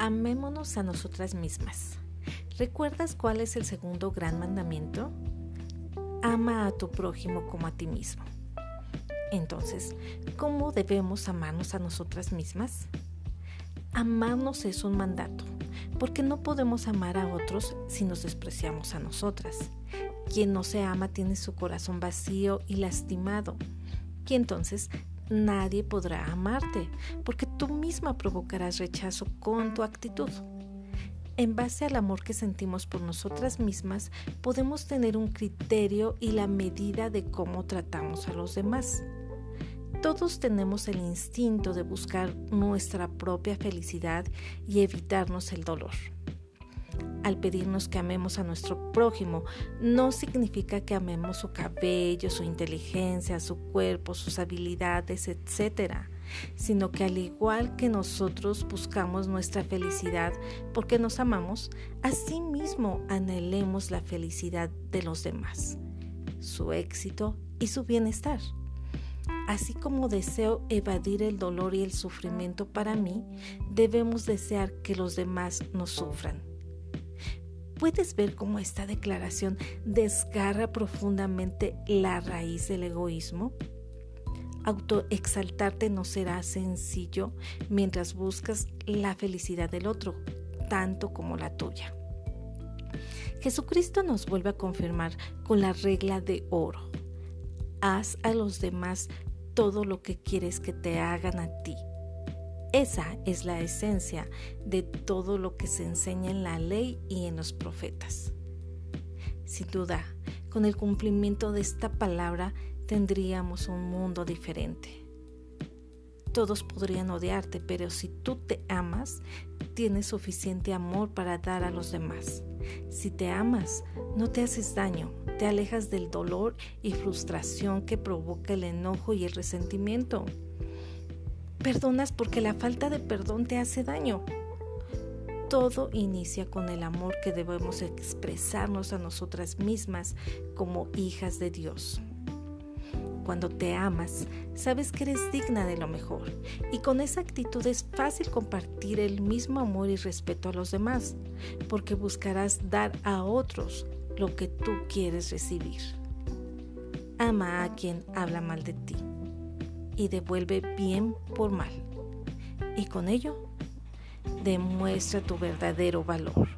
Amémonos a nosotras mismas. ¿Recuerdas cuál es el segundo gran mandamiento? Ama a tu prójimo como a ti mismo. Entonces, ¿cómo debemos amarnos a nosotras mismas? Amarnos es un mandato, porque no podemos amar a otros si nos despreciamos a nosotras. Quien no se ama tiene su corazón vacío y lastimado, y entonces nadie podrá amarte, porque tú misma provocarás rechazo con tu actitud. En base al amor que sentimos por nosotras mismas, podemos tener un criterio y la medida de cómo tratamos a los demás. Todos tenemos el instinto de buscar nuestra propia felicidad y evitarnos el dolor. Al pedirnos que amemos a nuestro prójimo, no significa que amemos su cabello, su inteligencia, su cuerpo, sus habilidades, etc., sino que al igual que nosotros buscamos nuestra felicidad porque nos amamos, asimismo anhelemos la felicidad de los demás, su éxito y su bienestar. Así como deseo evadir el dolor y el sufrimiento para mí, debemos desear que los demás no sufran. ¿Puedes ver cómo esta declaración desgarra profundamente la raíz del egoísmo? Autoexaltarte no será sencillo mientras buscas la felicidad del otro, tanto como la tuya. Jesucristo nos vuelve a confirmar con la regla de oro haz a los demás todo lo que quieres que te hagan a ti. Esa es la esencia de todo lo que se enseña en la ley y en los profetas. Sin duda, con el cumplimiento de esta palabra tendríamos un mundo diferente. Todos podrían odiarte, pero si tú te amas, tienes suficiente amor para dar a los demás. Si te amas, no te haces daño, te alejas del dolor y frustración que provoca el enojo y el resentimiento. Perdonas porque la falta de perdón te hace daño. Todo inicia con el amor que debemos expresarnos a nosotras mismas como hijas de Dios. Cuando te amas, sabes que eres digna de lo mejor y con esa actitud es fácil compartir el mismo amor y respeto a los demás, porque buscarás dar a otros lo que tú quieres recibir. Ama a quien habla mal de ti y devuelve bien por mal. Y con ello, demuestra tu verdadero valor.